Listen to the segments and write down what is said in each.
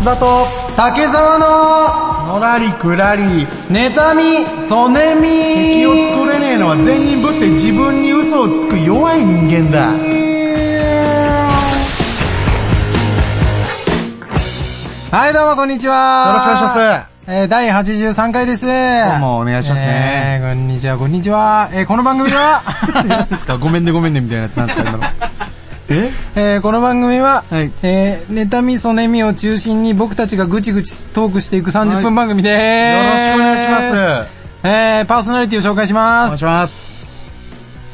松田と竹沢ののらりくらり妬み、そねみ敵を作れねえのは善人ぶって自分に嘘をつく弱い人間だはい、どうもこんにちは。よろしくお願いします。えー、第83回です。どうもお願いしますねえー、こんにちは、こんにちは。えー、この番組は、何ですか？ごめんねごめんねみたいなやつなんですか今のええー、この番組は、はいえー、妬み、そねみを中心に僕たちがぐちぐちトークしていく30分番組でよろーす。しくお願いしますえー、パーソナリティを紹介しおます。願いします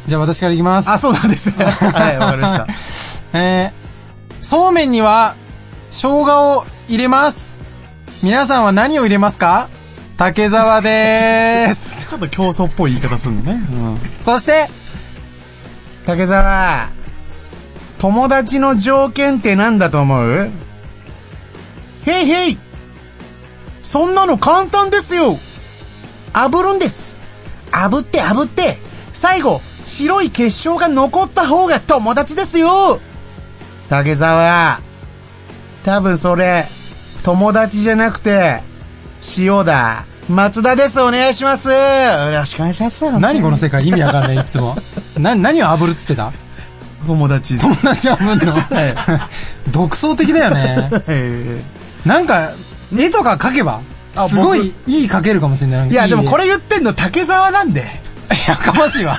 じゃあ私からいきます。あそうなんですね はいわかりましたえー、そうめんには、生姜を入れます。皆さんは何を入れますか？竹沢でーす。ちょっと競争っぽい言い方するのね、うん、そして、竹沢友達の条件って何だと思う？へいへい。そんなの簡単ですよ。炙るんです。炙って炙って。最後白い結晶が残った方が友達ですよ。竹沢。多分それ友達じゃなくて塩だ。松田です。お願いします。よろしくお願いします。何この世界？意味わかんない、いつも。な、何を炙るっつってた？友達友達炙んの？独創的だよね。え なんか、絵とか描けば、あすごいいい描けるかもしれない。いや、でもこれ、れ言ってんの竹沢なんで。やかましいわ。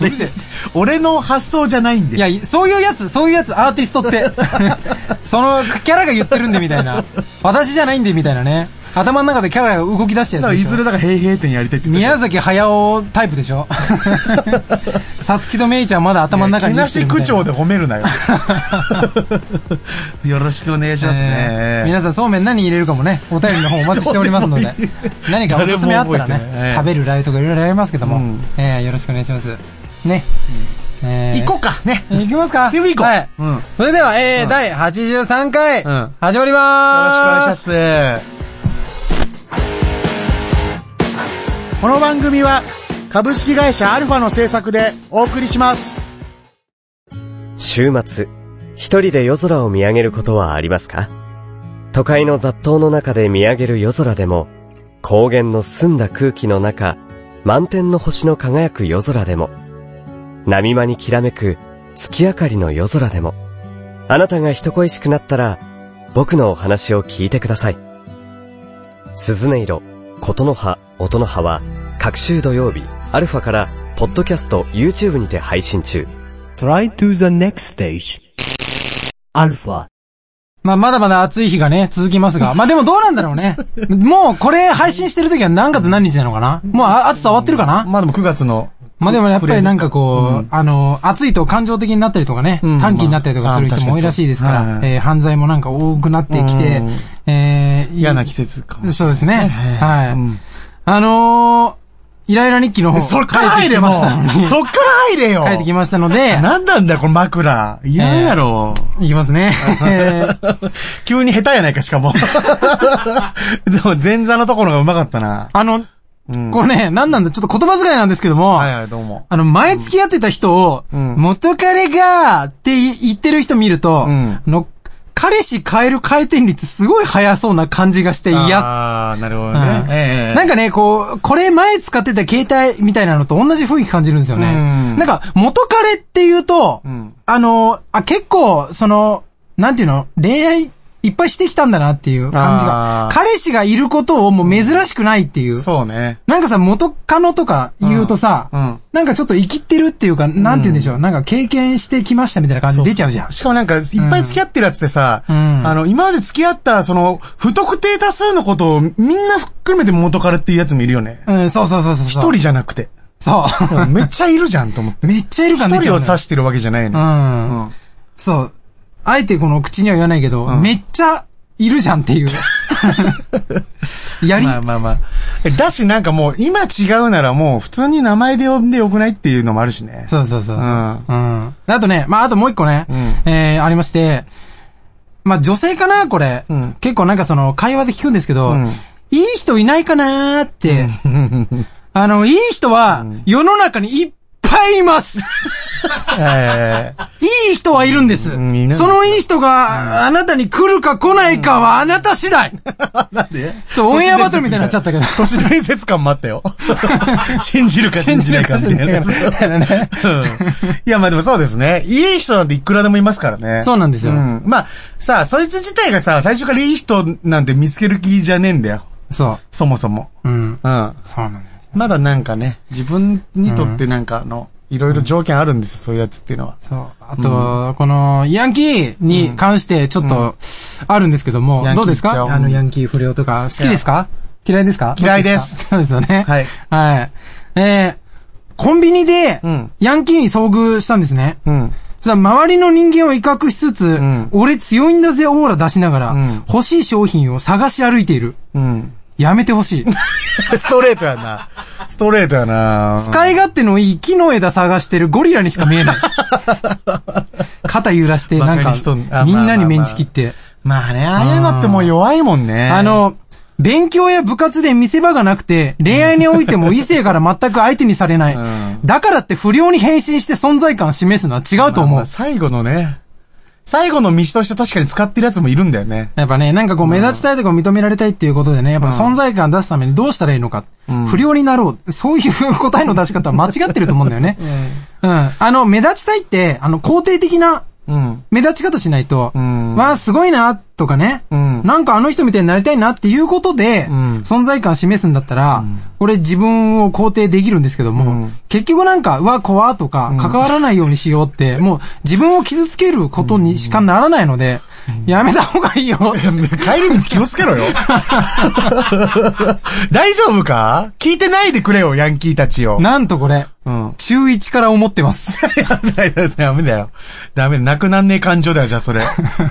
俺の発想じゃないんで。いや、そういうやつ、そういうやつ、アーティストって。その、キャラが言ってるんで、みたいな。私じゃないんで、みたいなね。頭の中でキャラが動き出しただからいやつでしょ。ずれだから平平点やりたいって言って宮崎駿タイプでしょさつきとめいちゃんまだ頭の中にけなし口調でで褒めるなよ。よろしくお願いしますね。皆さんそうめん何入れるかもね、お便りの方お待ちしておりますのででもいい、何かおすすめあったら誰も覚えてないね、食べるラー油とかいろいろありますけどもうん、えーよろしくお願いします。ね。えー行こうか、ね。行きますか行こうはい。うん。よそれでは、えー、うん第83回うん、始まりろしくおまーす。願いします。この番組は、株式会社アルファの制作でお送りします。週末、一人で夜空を見上げることはありますか？都会の雑踏の中で見上げる夜空でも、高原の澄んだ空気の中、満天の星の輝く夜空でも、波間にきらめく月明かりの夜空でも、あなたが人恋しくなったら、僕のお話を聞いてください。鈴音色、琴の葉、音の葉は、各週土曜日、アルファから、ポッドキャスト、YouTube にて配信中。Try to the next stage. Alpha. まあ、まだまだ暑い日がね、続きますが。まあでもどうなんだろうね。もうこれ配信してる時は何月何日なのかな？もうあ暑さ終わってるかな？まあでも9月の。まあでもやっぱりなんかこう、うんあの、暑いと感情的になったりとかね、うん短気になったりとかする人も多いらしいですから、えー犯罪もなんか多くなってきて、うんえー嫌な季節か。そうですね。はい。うんあのー、イライラ日記の方、そっから入れもう。そっから入れよ。帰ってきましたので、なんなんだよ、この枕。嫌やろ。いきますね。え ー急に下手やないか、しかも。でも、前座のところがうまかったな。あの、うんこれね、なんなんだ、ちょっと言葉遣いなんですけども、はいはい、どうも。あの、前付き合ってた人を、うん元彼がって言ってる人見ると、うんあの彼氏変える回転率すごい速そうな感じがして嫌。ああ、なるほどうんね。ええなんかね、こう、これ前使ってた携帯みたいなのと同じ雰囲気感じるんですよね。うんなんか、元彼って言うと、うんあの、あ、結構、その、なんていうの恋愛いっぱいしてきたんだなっていう感じが彼氏がいることをもう珍しくないっていう。そうね。なんかさ、元カノとか言うとさ、うんうんなんかちょっと生きてるっていうか、なんて言うんでしょう、なんか経験してきましたみたいな感じ出ちゃうじゃん。しかもなんか、いっぱい付き合ってるやつってさ、うんあの、今まで付き合った、その、不特定多数のことをみんな含めて元彼っていうやつもいるよね。うん、そうそうそうそう。一人じゃなくて。そう。めっちゃいるじゃんと思って。めっちゃいるから一人を指してるわけじゃないの。うん。うんそう。あえてこの口には言わないけど、うんめっちゃいるじゃんっていう。やり、まあまあまあ。だしなんかもう、今違うならもう普通に名前で呼んでよくないっていうのもあるしね。そうそうそうそう。ううんん。あとね、まああともう一個ね、うんえー、ありまして、まあ女性かなこれ、うん結構なんかその会話で聞くんですけど、うんいい人いないかなーって、あの、いい人は世の中にいっぱいますえいい人はいるんです。そのいい人が、あなたに来るか来ないかはあなた次第。ー、なんで？ちょ、オンエアバトルみたいになっちゃったけど。都市伝説感もあっ たよ。信じるか信じないかみたいないや、まあでもそうですね。いい人なんていくらでもいますからね。そうなんですよんまあ、さあ、そいつ自体がさ、最初からいい人なんて見つける気じゃねえんだよ。そそもそも。う。うん。うん。そうなんです。まだなんかね、自分にとってなんかあの、いろいろ条件あるんですよ、そういうやつっていうのは。そう。あと、この、ヤンキーに関してちょっと、あるんですけども、どうですか？あの、ヤンキー不良とか、好きですか？嫌いですか？嫌いですそうですよね。はい。はい。えー、コンビニでうん、ヤンキーに遭遇したんですね。うん。そしたら周りの人間を威嚇しつつ、ん俺強いんだぜオーラ出しながら、うん欲しい商品を探し歩いている。うん。やめてほしい。ストレートやな。ストレートやな。使い勝手のいい木の枝探してるゴリラにしか見えない。肩揺らして、なんかみんなにメンチ切って。まあね、ああいうのってもう弱いもんね。あ、の、勉強や部活で見せ場がなくて、恋愛においても異性から全く相手にされない。うんだからって不良に変身して存在感を示すのは違うと思う。まあまあ最後のね、最後の道として確かに使ってるやつもいるんだよね。やっぱね、なんかこう目立ちたいとか認められたいっていうことでね、やっぱ存在感出すためにどうしたらいいのか。ん不良になろう。そういう答えの出し方は間違ってると思うんだよね。うん。あの、目立ちたいって、あの、肯定的なうん。目立ち方しないと、うん。わあ、すごいな、とかね、うん。なんかあの人みたいになりたいなっていうことで、ん。存在感示すんだったら、これ自分を肯定できるんですけども、うん。結局なんか、うわ、怖とか、関わらないようにしようって、もう自分を傷つけることにしかならないので、やめた方がいいよ。帰り道気をつけろよ。大丈夫か？聞いてないでくれよ、ヤンキーたちを。なんとこれ、うん。中1から思ってます。ダメだよ。ダメだ。なくなんねえ感情だよ、じゃあそれ。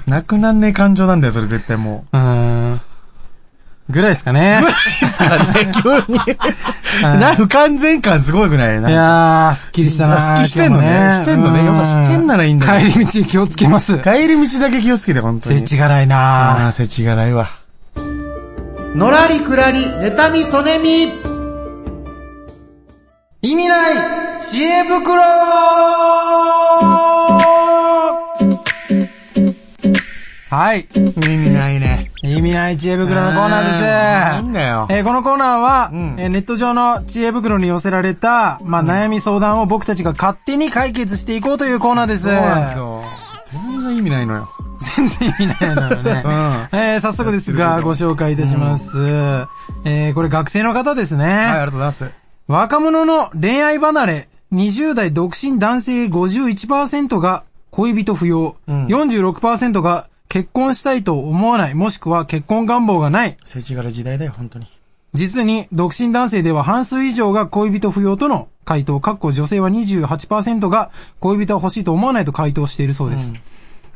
なくなんねえ感情なんだよ、それ絶対もうーん。ぐらいですかね。う。急に。な、不完全感すごくない？いな。やー、すっきりしたなすっきりしてんのねしてんのねうよくしてんならいいんだけど帰り道気をつけます。帰り道だけ気をつけて、本当に。せちがらいあなあ、せちがないわ。のらりくらり、妬みそねみ。意味ない知恵袋はい。意味ないね。意味ない知恵袋のコーナーです。なんだよ。えーこのコーナーは、うんえーネット上の知恵袋に寄せられた、まあ、悩み相談を僕たちが勝手に解決していこうというコーナーです。そうなんですよ。全然意味ないのよ。全然意味ないだろうね。うんえー早速ですが、ご紹介いたします。えーこれ学生の方ですね。はい、ありがとうございます。若者の恋愛離れ、20代独身男性51%が恋人不要、うん46%が結婚したいと思わない、もしくは結婚願望がない。せちがら時代だよ、本当に。実に、独身男性では半数以上が恋人不要との回答、かっこ女性は28%が恋人は欲しいと思わないと回答しているそうです。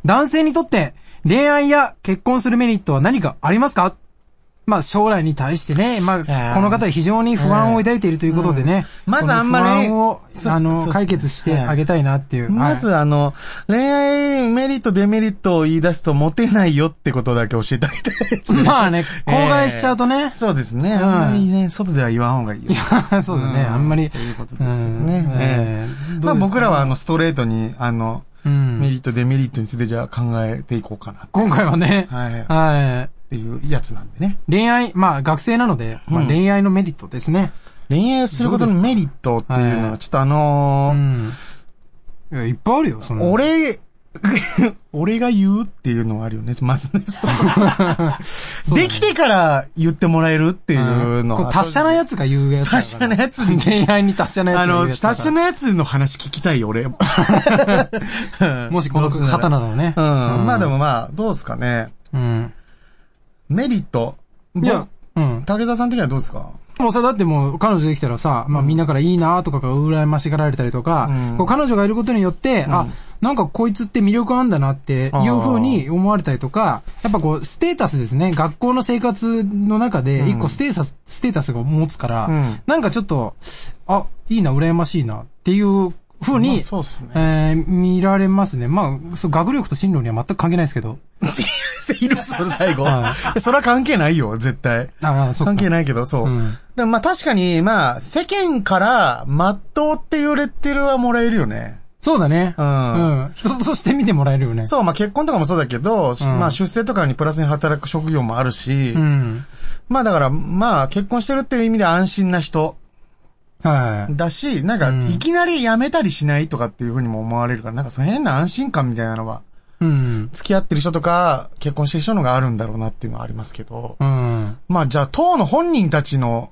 男性にとって恋愛や結婚するメリットは何かありますか？まあ将来に対してね、まやあーこの方は非常に不安を抱いているということでね。うんまずあんまり不安を、そあの、解決してあげたいなっていう。まず、あの、恋愛メリット、デメリットを言い出すとモテないよってことだけ教えてあげたいですはいね。まあね、口外しちゃうとね。そうですね。んあんまりね、外では言わん方がいいよ。そうだね、うんあんまり。ということですようんね。えええまあ僕らはあの、ストレートに、あの、うんメリット、デメリットについてじゃあ考えていこうかな。今回はね、はい。っはい。ていうやつなんでね。恋愛、まあ学生なので、まあうん恋愛のメリットですね。恋愛をすることのメリットっていうのはは、ちょっとあのーうん。いや、いっぱいあるよ、その。俺、俺が言うっていうのはあるよね。まずね。できてから言ってもらえるっていうのは。達者なやつが言うやつ。達者なやつに恋愛に達者なやつあの。達者なやつの話聞きたいよ、俺。もしこの方なの？ね。うん。まあでもまあ、どうですかね。うん。メリット？いや、うん。竹澤さん的にはどうですか？もうさ、だってもう、彼女できたらさ、まあみんなからいいなとかが羨ましがられたりとか、うん。こう彼女がいることによって、あ、なんかこいつって魅力あんだなっていう風に思われたりとか、やっぱこう、ステータスですね。学校の生活の中で、一個ステータス、ステータスが持つから、うん。なんかちょっと、あ、いいな、羨ましいなっていう風に、まあそうっすね。えー見られますね。まあ、そう、学力と進路には全く関係ないですけど。いるそれ最後。はそれは関係ないよ、絶対。ああ、そっか。関係ないけど、そう。うんでもまあ確かに、まあ、世間から、まっとうっていうレッテルはもらえるよね。そうだね。ううんん。人として見てもらえるよね。そう、まあ結婚とかもそうだけど、うんまあ出世とかにプラスに働く職業もあるし、うん。まあだから、まあ結婚してるっていう意味で安心な人はい。だし、なんかうんいきなり辞めたりしないとかっていうふうにも思われるから、なんかその変な安心感みたいなのは、うん。付き合ってる人とか、結婚してる人のがあるんだろうなっていうのはありますけど、うん。まあじゃあ当の本人たちの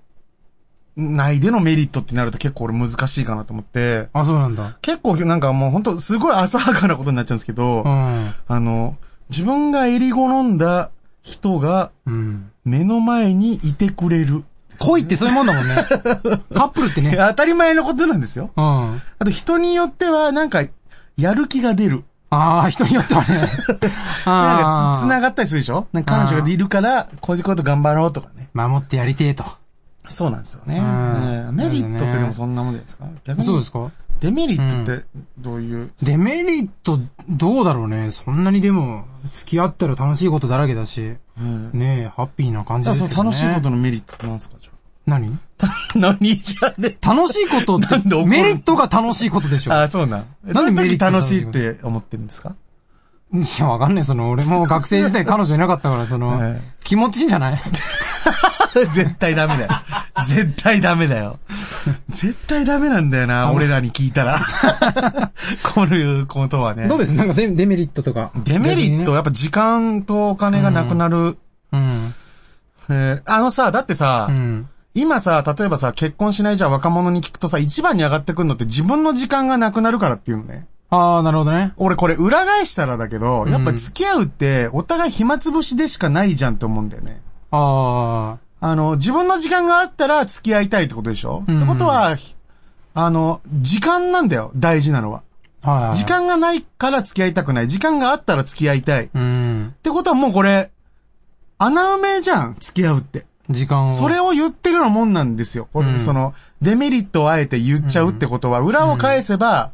内でのメリットってなると結構俺難しいかなと思って、あ、そうなんだ。結構なんかもう本当すごい浅はかなことになっちゃうんですけど、うん。あの、自分が襟好んだ人がうん。目の前にいてくれる。恋ってそういうもんだもんね。カップルってね。当たり前のことなんですよ。うん。あと人によってはなんか、やる気が出る。ああ、人によってはね。なんかつ、つなががったりするでしょ？なんか彼女がいるから、こういうこと頑張ろうとかね。守ってやりてえと。そうなんですよね。うんうんメリットってでもそんなもんですか？逆に。そうですか？デメリットってどういう、デメリット、どうだろうね。そんなにでも、付き合ったら楽しいことだらけだし、うん。ねえ、ハッピーな感じですけどね。楽しいことのメリットって何ですか？何？あ。何じゃね楽しいことっなんでるメリットが楽しいことでしょ。あ、そうなん。なんでメリット楽しいって思ってるんですか？いや、わかんない。その、俺も学生時代彼女いなかったから、その、は い気持ちいいんじゃない？絶対ダメだよ。絶対ダメだよ。絶対ダメなんだよな、俺らに聞いたら。こういうことはね。どうです？なんかデデメリットとか。デメリット、やっぱ時間とお金がなくなる。うん。えーあのさ、だってさ、うん。今さ、例えばさ、結婚しないじゃあ若者に聞くとさ、一番に上がってくるのって自分の時間がなくなるからっていうのね。ああ、なるほどね。俺これ裏返したらだけど、うんやっぱ付き合うってお互い暇つぶしでしかないじゃんって思うんだよね。ああの、自分の時間があったら付き合いたいってことでしょ、うんってことは、ひあの、時間なんだよ、大事なのは。あ。はいはい。時間がないから付き合いたくない。時間があったら付き合いたい。っうん。てことはもうこれ、穴埋めじゃん、付き合うって。時間を。それを言ってるようなもんなんですよ。うんその、デメリットをあえて言っちゃうってことは、裏を返せば、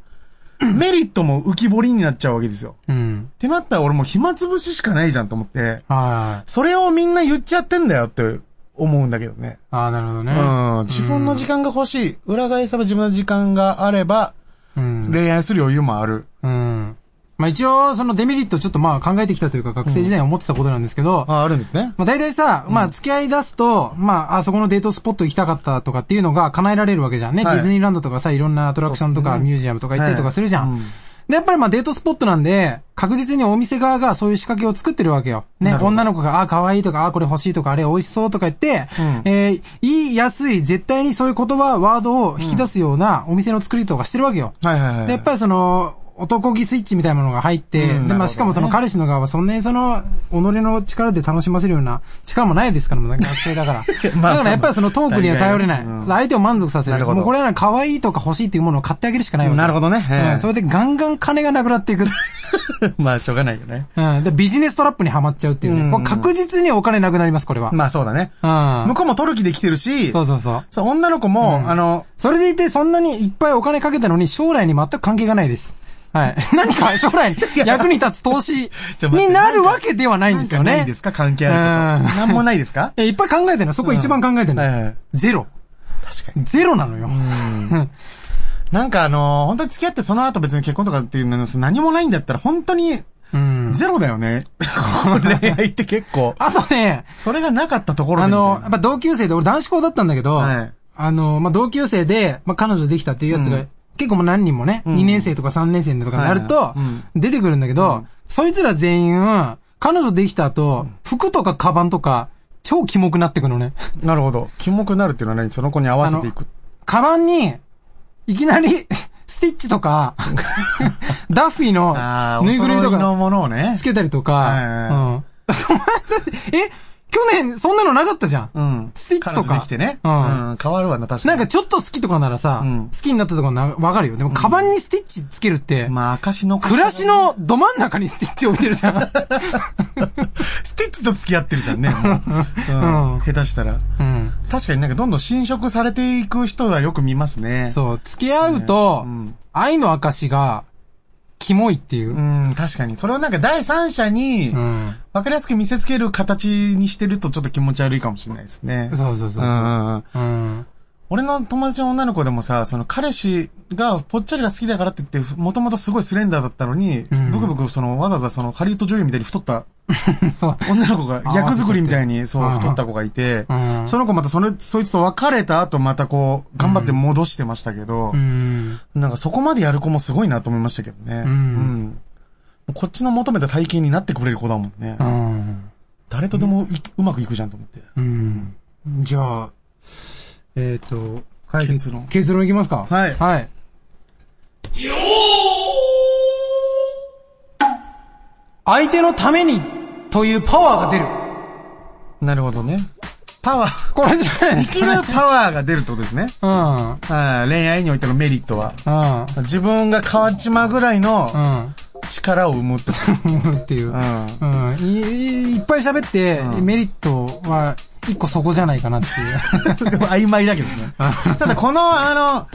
メリットも浮き彫りになっちゃうわけですよ。うん。ってなったら俺もう暇つぶししかないじゃんと思って、はそれをみんな言っちゃってんだよって思うんだけどね。い。ああ、なるほどね。うん。自分の時間が欲しい。裏返せば自分の時間があれば、うん。恋愛する余裕もある。うん。まあ一応、そのデメリットちょっとまあ考えてきたというか、学生時代に思ってたことなんですけど、あ、あるんですね。まあ大体さ、まあ付き合い出すと、まああそこのデートスポット行きたかったとかっていうのが叶えられるわけじゃんね。はいディズニーランドとかさ、いろんなアトラクションとかそうっすねミュージアムとか行ったりとかするじゃん。で、やっぱりまあデートスポットなんで、確実にお店側がそういう仕掛けを作ってるわけよ。ね、なるほど女の子が、あ、可愛いとか、あ、これ欲しいとか、あれ美味しそうとか言って、うんえー言いやすい、絶対にそういう言葉、ワードを引き出すようなお店の作りとかしてるわけよ。はいはいはい。で、やっぱりその、男気スイッチみたいなものが入って、で、まあ、うんなるほどねしかもその彼氏の側はそんなにその、己の力で楽しませるような力もないですから、もう学生だから。まあだからやっぱりそのトークには頼れない。うん相手を満足させる。なるほどもうこれは可愛いとか欲しいっていうものを買ってあげるしかないわけ。なるほどね。ええうん、それでガンガン金がなくなっていく。まあ、しょうがないよね。うん。で、ビジネストラップにはまっちゃうっていうね。うんこれ確実にお金なくなります、これは。まあ、そうだね。うん。向こうも取る気で来てるし、そうそうそう。そう女の子も、うんあの、それでいて、そんなにいっぱいお金かけたのに、将来に全く関係がないです。はい。何か将来に役に立つ投資 になるわけではないんですよね。ないですか？関係あること。なんもないですか？いっぱい考えてるの。そこ一番考えてるの。はいはい。ゼロ。確かに。ゼロなのよ。なんかあのー本当に付き合ってその後別に結婚とかっていうの何もないんだったら本当にうん。ゼロだよね。恋愛って結構。あとね、それがなかったところ。あの、やっぱ同級生で、俺男子校だったんだけど、はいあの、まあ、同級生で、まあ、彼女できたっていうやつが、うん結構もう何人もね、うん。2年生とか3年生とかになると出てくるんだけど、そいつら全員、彼女できた後、服とかカバンとか、超キモくなってくのね。なるほど。キモくなるっていうのは何？その子に合わせていく。カバンに、いきなり、スティッチとか、ダッフィーのぬいぐるみとかものをね。つ。けたりとか、え、去年そんなのなかったじゃん。うん。スティッチとかできてね。ううんん。変わるわな、確かに。なんかちょっと好きとかならさ、うん好きになったとかな、わかるよ。でも、カバンにスティッチつけるって、まあ、証の。暮らしのど真ん中にスティッチ置いてるじゃん。スティッチと付き合ってるじゃんね。もううんうん下手したら。うん。確かになんかどんどん侵食されていく人はよく見ますね。そう、付き合うと、うん愛の証が、キモいっていうう。ん、確かに。それをなんか第三者にう、ん。わかりやすく見せつける形にしてるとちょっと気持ち悪いかもしれないですね。そうそうそうそう。うんうんうん。うん。俺の友達の女の子でもさ、その彼氏がぽっちゃりが好きだからって言って、もともとすごいスレンダーだったのに、んブクブクそのわざわざそのハリウッド女優みたいに太ったそう。女の子が、あ役作りみたいにそうあ太った子がいて、うんその子またそれ、そいつと別れた後またこう、頑張って戻してましたけど、うん。なんかそこまでやる子もすごいなと思いましたけどね。うんこっちの求めた体型になってくれる子だもんね。うん。誰とでもいうまくいくじゃんと思って。うん。じゃあ、えっ、と、解結論結論いきますか？はいはい。相手のためにというパワーが出る。なるほどね。パワー。これじゃないです生きるパワーが出るってことですね。うん。恋愛においてのメリットは。う自分が変わっちまうぐらいのん。力を生むってこうん。っていう。と。う。うんん。いいいっぱい喋って、うんメリットは、一個そこじゃないかなっていう。でも曖昧だけどね。ただこの、あの、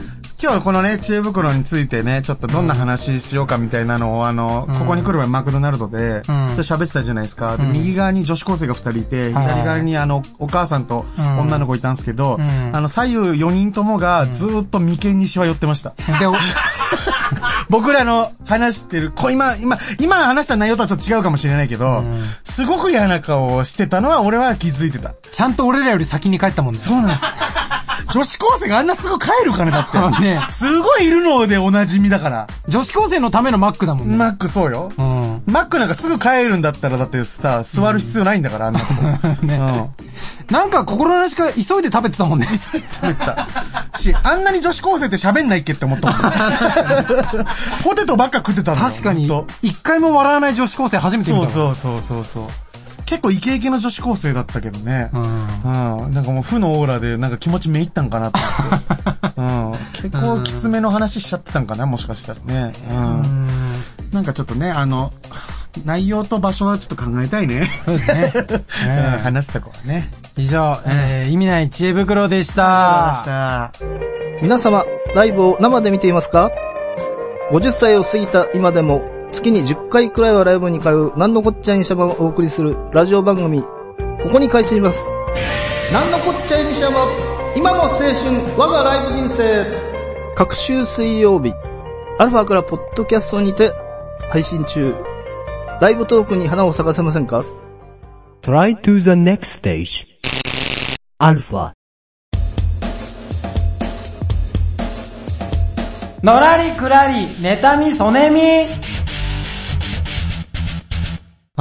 今日このね、知恵袋についてね、ちょっとどんな話しようかみたいなのを、あの、うんここに来る前マクドナルドで、ちょっと喋ってたじゃないですか。で、うん右側に女子高生が二人いて、はい左側にあの、お母さんとうん女の子いたんですけど、うんあの、左右4人ともがずーっと眉間にしわ寄ってました。で、お 僕らの話してる、こ今、今、今話した内容とはちょっと違うかもしれないけど、うんすごく嫌な顔をしてたのは俺は気づいてた。ちゃんと俺らより先に帰ったもんね。そうなんです。女子高生があんなすぐ帰るかねだって。ねすごいいるのでおなじみだから。女子高生のためのマックだもんね。マックそうよ。うん。マックなんかすぐ帰るんだったらだってさ、座る必要ないんだから、あんなとこ。ね。なんか心なしか急いで食べてたもんね。食べてた。し、あんなに女子高生って喋んないっけって思ったもん。ポテトばっか食ってたのよ確かに一回も笑わない女子高生初めて見たそうわそうそうそうそう。結構イケイケの女子高生だったけどね。うん。うん。なんかもう負のオーラでなんか気持ちめいったんかなと思って。うん。結構きつめの話しちゃってたんかなもしかしたらね。うん。なんかちょっとね、あの、内容と場所はちょっと考えたいね。そうですね。話すとこはね。以上、えー、意味ない知恵袋でしあた。皆様、ライブを生で見ていますか ?50 歳を過ぎた今でも、月に10回くらいはライブに通う、なんのこっちゃいにしゃばをお送りするラジオ番組、ここに開始します。なんのこっちゃいにしゃば、今の青春、我がライブ人生。各週水曜日、アルファからポッドキャストにて配信中。ライブトークに花を咲かせませんか？Try to the next stage. Alpha. のらりくらり、妬み、そねみ。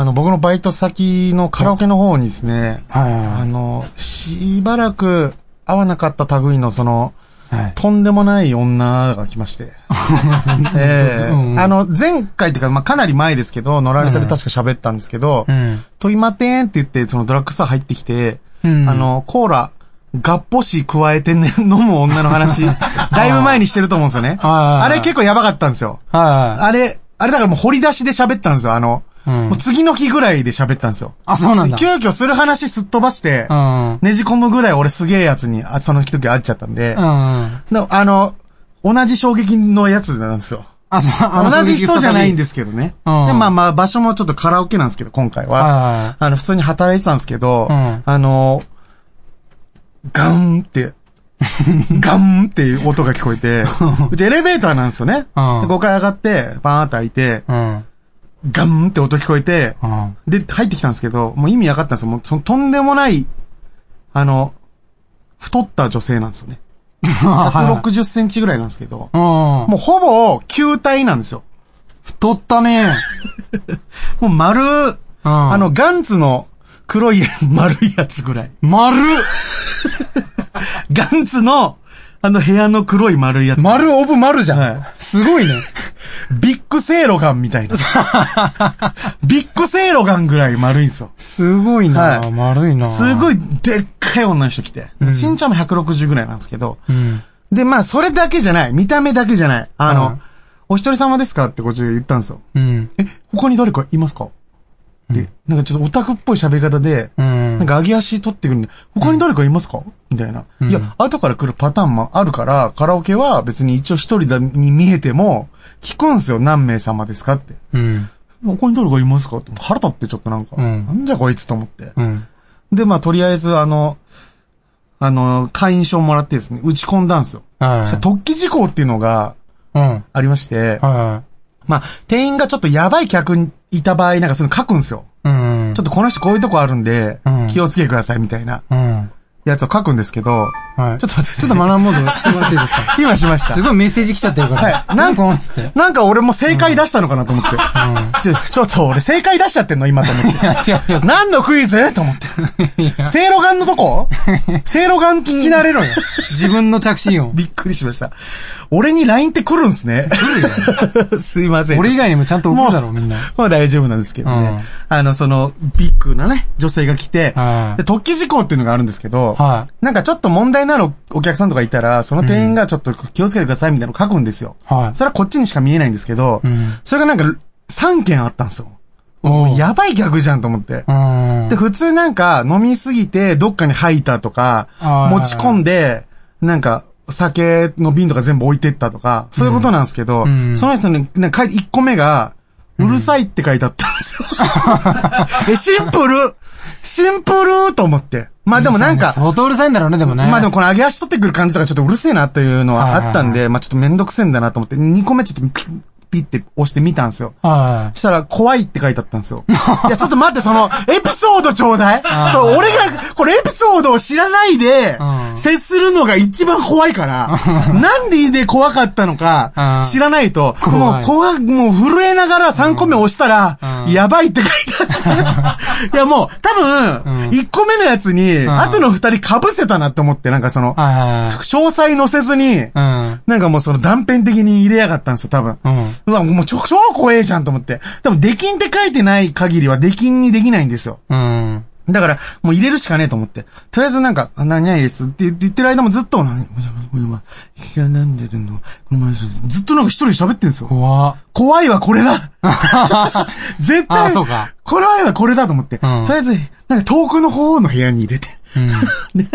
あの、僕のバイト先のカラオケの方にですね、はいあの、しばらく会わなかった類のその、はい。とんでもない女が来まして。ええうんあの、前回っていうか、まあ、かなり前ですけど、乗られたで確か喋ったんですけど、うん。問いまてん？って言って、そのドラッグストア入ってきて、うんあの、コーラ、ガッポシ加えてね、飲む女の話、だいぶ前にしてると思うんですよね。はいあれ結構やばかったんですよ。はあれ、あれだからもう掘り出しで喋ったんですよ。あの、い。うんもう次の日ぐらいで喋ったんですよ。あ、そうなんだ。急遽する話すっ飛ばして、うん。ねじ込むぐらい俺すげえやつに、あその時会っちゃったんで、うん。なあの、同じ衝撃のやつなんですよ。あ、そう、同じ人じゃないんす。ですけどね。うんで、まあまあ場所もちょっとカラオケなんですけど、今回は。はあの、普通に働いてたんですけど、うんあの、ガンって、ガンっていう音が聞こえて、うちエレベーターなんですよね。うん5階上がって、バーンって開いて、い。うん。ガンって音聞こえて、うん。で、入ってきたんですけど、もう意味わかったんですよ。もう、そのとんでもない、あの、太った女性なんですよね。160センチぐらいなんですけど、うん。もうほぼ球体なんですよ。太ったね。もう丸、うん。あの、、ガンツの黒い丸いやつぐらい。丸 ガンツの、あの部屋の黒い丸いやつ。丸オブ丸じゃん。はいすごいね。ビッグセイロガンみたいな。ビッグセイロガンぐらい丸いんですよ。すごいな、はい丸いなすごいでっかい女の人来て。うん身長も160ぐらいなんですけど。うん。で、まあ、それだけじゃない。見た目だけじゃない。あの、うんお一人様ですかってこっちで言ったんですよ。うん。え、他に誰かいますか？で、なんかちょっとオタクっぽい喋り方で、うん。なんか上げ足取ってくるんで、他に誰かいますか？みたいな。うんいや、後から来るパターンもあるから、カラオケは別に一応一人だに見えても、聞くんすよ、何名様ですかって。うん。他に誰かいますかって。腹立ってちょっとなんか、うんなんじゃこいつと思って。うん。で、まあ、とりあえず、あの、あの、会員証もらってですね、打ち込んだんですよ。はい。突起事項っていうのがうん。ありまして、はまあ、店員がちょっとやばい客にいた場合、なんかその書くんですよ。い。うん。ちょっとこの人こういうとこあるんでうん、気をつけてくださいみたいなうん。やつを書くんですけど、はい。ちょっと待ってちょっとマナーモードしてもらっていいですか？今しました。すごいメッセージ来ちゃってるから。はいなんかつって？なんか俺も正解出したのかなと思って。ちょ、ちょっと俺正解出しちゃってんの今と思って。違う違う。何のクイズ？と思って。せ いろがんのとこ？せいろがん聞き慣れろよ。自分の着信音。びっくりしました。俺に LINE って来るんすね。すいません。俺以外にもちゃんと送るだろ、みんな。もう大丈夫なんですけどね。うんあの、その、ビッグなね、女性が来て、はいで、突起事項っていうのがあるんですけど、はなんかちょっと問題のあるお客さんとかいたら、その店員がちょっと気をつけてくださいみたいなの書くんですよ。はい。それはこっちにしか見えないんですけど、うん。それがなんか3件あったんですよ。やばい客じゃんと思って。うん。で、普通なんか飲みすぎてどっかに吐いたとか、持ち込んで、なんか、酒の瓶とか全部置いてったとか、そういうことなんですけど、うん。その人に、なんか書いて1個目が、うるさいって書いてあったんですよ。え、シンプル。シンプルと思って。まあでもなんか、相当うるさいんだろうね、でもね。まあでもこの上げ足取ってくる感じとかちょっとうるせえなというのはあったんで、まあちょっとめんどくせえんだなと思って、2個目ちょっとピッ、て押してみたんですよ。はそしたら、怖いって書いてあったんですよ。いや、ちょっと待って、その、エピソードちょうだい。そう、俺が、これエピソードを知らないでう、ん。接するのが一番怖いから、なんでで怖かったのかうん、知らないと、もう、怖い、もう震えながら3個目押したらう、ん。やばいって書いてあった。いや、もう、多分、うん。1個目のやつに、ん。後の2人被せたなって思って、なんかその。詳細載せずに、うん。なんかもうその断片的に入れやがったんですよ、多分。うわ、もうちょ、超怖えじゃんと思って。でも、出禁って書いてない限りは出禁にできないんですよ。うん。だから、もう入れるしかねえと思って。とりあえずなんか、あ、何々ですって言ってる間もずっと、何、いや、なんでるのこの前ずっとなんか一人で喋ってんですよ。怖っ。怖いわ、これだ絶対、あそうか怖いわ、これだと思って。うんとりあえず、なんか遠くの方の部屋に入れて。うん。で、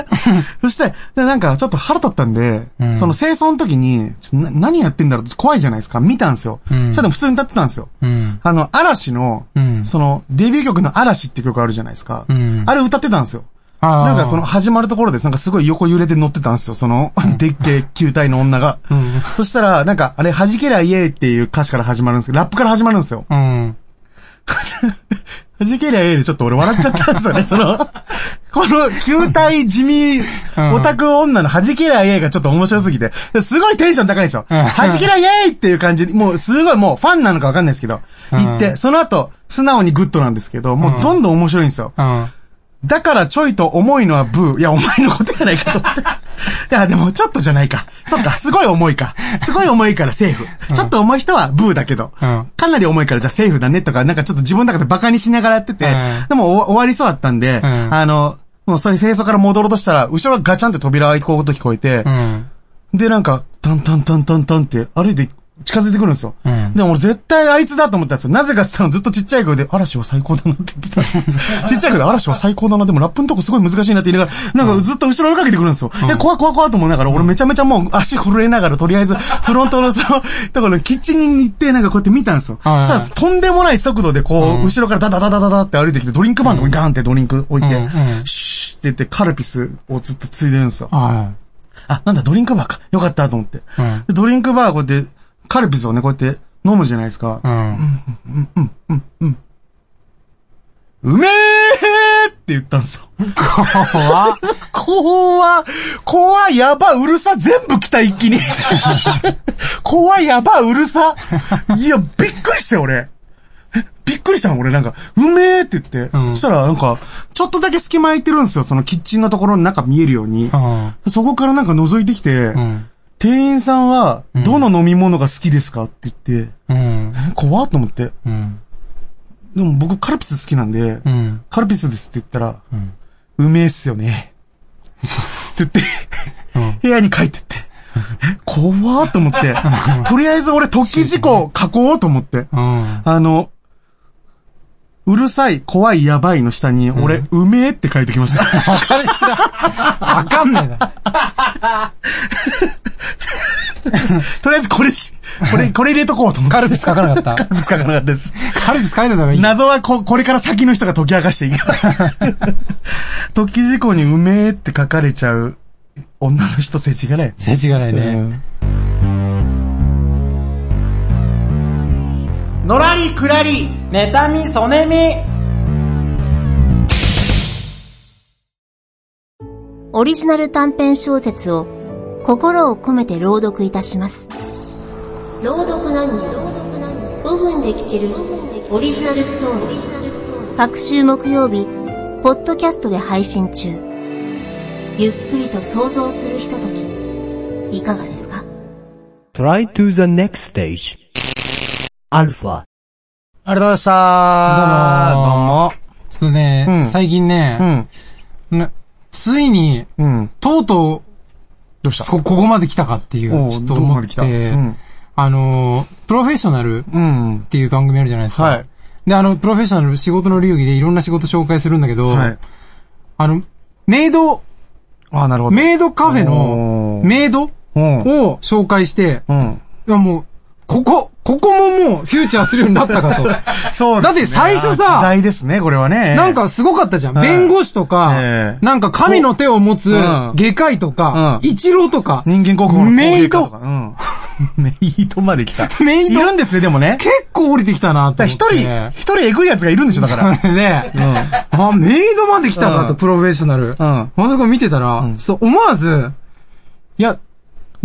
そして、でなんかちょっと腹立ったんで、うんその清掃の時に、何やってんだろうって怖いじゃないですか。見たんですよ。うんそしたら普通に歌ってたんですよ。うん。あの、嵐の、うん。その、デビュー曲の嵐って曲あるじゃないですか。うんあれ歌ってたんですよ。なんかその、始まるところで、なんかすごい横揺れて乗ってたんですよ。その、でっけえ球体の女が。うん。そしたら、なんか、あれ、弾けりゃ Yeah っていう歌詞から始まるんですけど、ラップから始まるんですよ。うん。弾けりゃ Yeah でちょっと俺笑っちゃったんですよね、その、この球体地味うんオタク女の弾けりゃ Yeah がちょっと面白すぎて、すごいテンション高いんですよ。うん弾けりゃ Yeah っていう感じに、もうすごいもうファンなのかわかんないですけど、うん言って、その後、素直に Good なんですけど、もうどんどん面白いんですよ。うん。だからちょいと重いのはブー。いや、お前のことじゃないかと思って。いや、でもちょっとじゃないか。そっか、すごい重いか。すごい重いからセーフ。ちょっと重い人はブーだけど、うんかなり重いからじゃあセーフだねとか、なんかちょっと自分の中でバカにしながらやってて、うんでも終わりそうだったんで、うんあの、もうそういう清掃から戻ろうとしたら、後ろがガチャンって扉開いてこうと聞こえてう、ん。で、なんか、タンタンタンタンタンって歩いて近づいてくるんですよ。うんでも俺絶対あいつだと思ったんですよ。なぜかって言ったらずっとちっちゃい声で、嵐は最高だなって言ってたんです。ちっちゃい声で嵐は最高だな。でもラップのとこすごい難しいなって言いながら、なんかずっと後ろ追いかけてくるんですよ。え、怖い怖い怖いと思いながら、俺めちゃめちゃもう足震えながら、とりあえずフロントのその、ところのキッチンに行って、なんかこうやって見たんですよ。そはいしたらとんでもない速度でこう、後ろからダダダダダダって歩いてきて、ドリンクバーのとこにガーンってドリンク置いてうんうん、シーって言ってカルピスをずっとついでるんですよ。はあ、なんだ、ドリンクバーか。よかったと思って。うんでドリンクバーこうやって、カルピスをね、こうやって飲むじゃないですかい。う。ん。うめーって言ったんですよ。怖っ。怖怖やば、うるさ、全部来た、一気に。怖やば、うるさ。いや、びっくりしたよ、俺。えびっくりしたの、俺、なんか、うめーって言って。うんそしたら、なんか、ちょっとだけ隙間空いてるんですよ、そのキッチンのところの中見えるように。うん。そこからなんか覗いてきて、うん。店員さんは、どの飲み物が好きですかって言って、うん。え 怖っと思って。うん。でも僕カルピス好きなんで、うん。カルピスですって言ったら、うん。うめえっすよね。って言って、うん部屋に帰ってって。え、怖っと思って、とりあえず俺突起事故書こうと思って。うん。あの、うるさい、怖い、やばいの下に、俺、うめえって書いてきました。わかんないな。とりあえずこれし、これ、これ入れとこうと思って。カルピス書かなかった？カルピス書かなかったです。カルピス書いてた方がいい。謎はこ、これから先の人が解き明かしていけば。時事故にうめえって書かれちゃう女の人世知がね。世知がないね。のらりくらり。妬み、そねみ。オリジナル短編小説を心を込めて朗読いたします。朗読何人5分で聞けるオリジナルストーリー。各週木曜日、ポッドキャストで配信中。ゆっくりと想像するひととき、いかがですか？Try to the next stage. Alpha. ありがとうございましたどうもどうも。ちょっとね、うん最近うね、ん。なついに、うん。とうとう、どうした？こ、ここまで来たかっていう、ちょっと思っどこまで来た？うて、ん。あのー、プロフェッショナルっうん。ていう番組あるじゃないですか。はい。で、あの、プロフェッショナル仕事の流儀でいろんな仕事紹介するんだけど、はい。あの、メイド、あ、なるほど。メイドカフェの、メイドうん。を紹介して、うん。いやもう、ここ、ここももうフューチャーするようになったかと。そうだって最初さ時代ですね、これはね。なん、かすごかったじゃん。はい弁護士とか、ええなんか神の手を持つうん外科医とか、うん一郎とか、人間国宝のメイド。メイドまで来た。メイドいるんですね、でもね。結構降りてきたなって。一人、一人エグいやつがいるんでしょ、だから。ね、あ、メイドまで来たかと、うんプロフェッショナル。うん。まだこれ見てたら、んちょっと思わず、いや、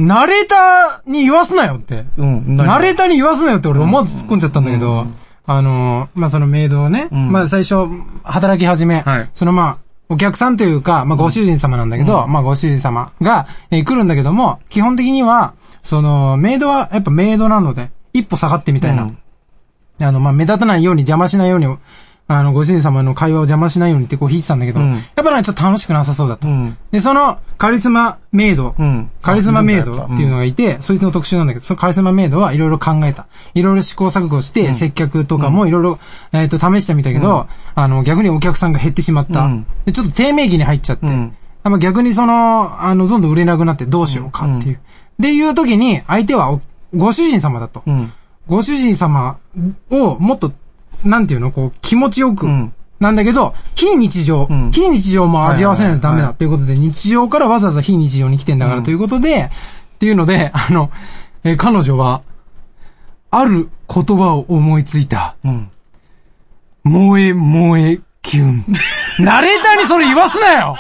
ナレーターに言わすなよって。うん。ナレーターに言わすなよって俺思わず突っ込んじゃったんだけど、あのー、まあ、そのメイドをね、ん。まあ、最初、働き始め、はい。そのまあ、お客さんというか、まあ、ご主人様なんだけど、まあ、ご主人様が、えー来るんだけども、基本的には、その、メイドはやっぱメイドなので、一歩下がってみたいな。うん。あの、まあ、目立たないように邪魔しないように、あの、ご主人様の会話を邪魔しないようにってこう弾いてたんだけど、うんやっぱなんかちょっと楽しくなさそうだと。うん。で、その、カリスマメイド、うんカリスマメイドっていうのがいて、そいつの特集なんだけど、そのカリスマメイドはいろいろ考えた。いろいろ試行錯誤して、接客とかもいろいろ、えっ、と、試してみたけど、あの、逆にお客さんが減ってしまった。うんで、ちょっと低迷期に入っちゃって、うんまあ逆にその、あの、どんどん売れなくなってどうしようかっていう。で、いう時に、相手はおご主人様だと。うん。ご主人様をもっと、なんていうの、こう、気持ちよく、うん。なんだけど、非日常、うん。非日常も味合わせないとダメだということで、日常からわざわざ非日常に来てんだからということで、っていうので、あの、えー彼女は、ある言葉を思いついた。うん。萌え萌えキュン。ナレーターにそれ言わすなよ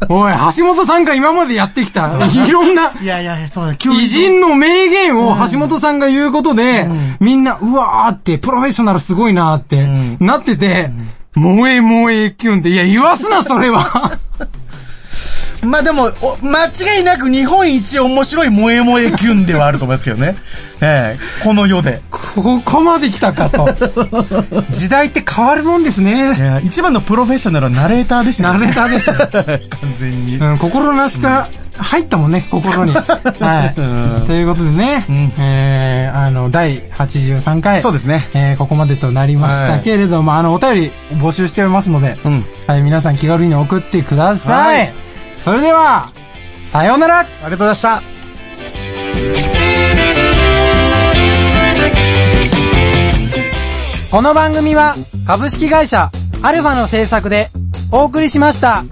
おい、橋本さんが今までやってきた、いろんな、いやいや、そう偉人の名言を橋本さんが言うことで、みんな、うわーって、プロフェッショナルすごいなーって、ん。なってて、萌え萌えキュンって、いや、言わすな、それは。まあでも、お間違いなく日本一面白い萌え萌えキュンではあると思いますけどね。ええこの世で。ここまで来たかと。時代って変わるもんですいね。や 一番のプロフェッショナルはナレーターでしたナね。レーターでした。完全に。うん、心なしか、入ったもんね、心に。はい。うんということでね、んえー、あの、第83回。そうですね。えー、ここまでとなりましたけれども、あの、お便り募集しておりますので、うん。はい、皆さん気軽に送ってください。はいそれでは、さようならありがとうございました。この番組は、株式会社、アルファの制作で、お送りしました。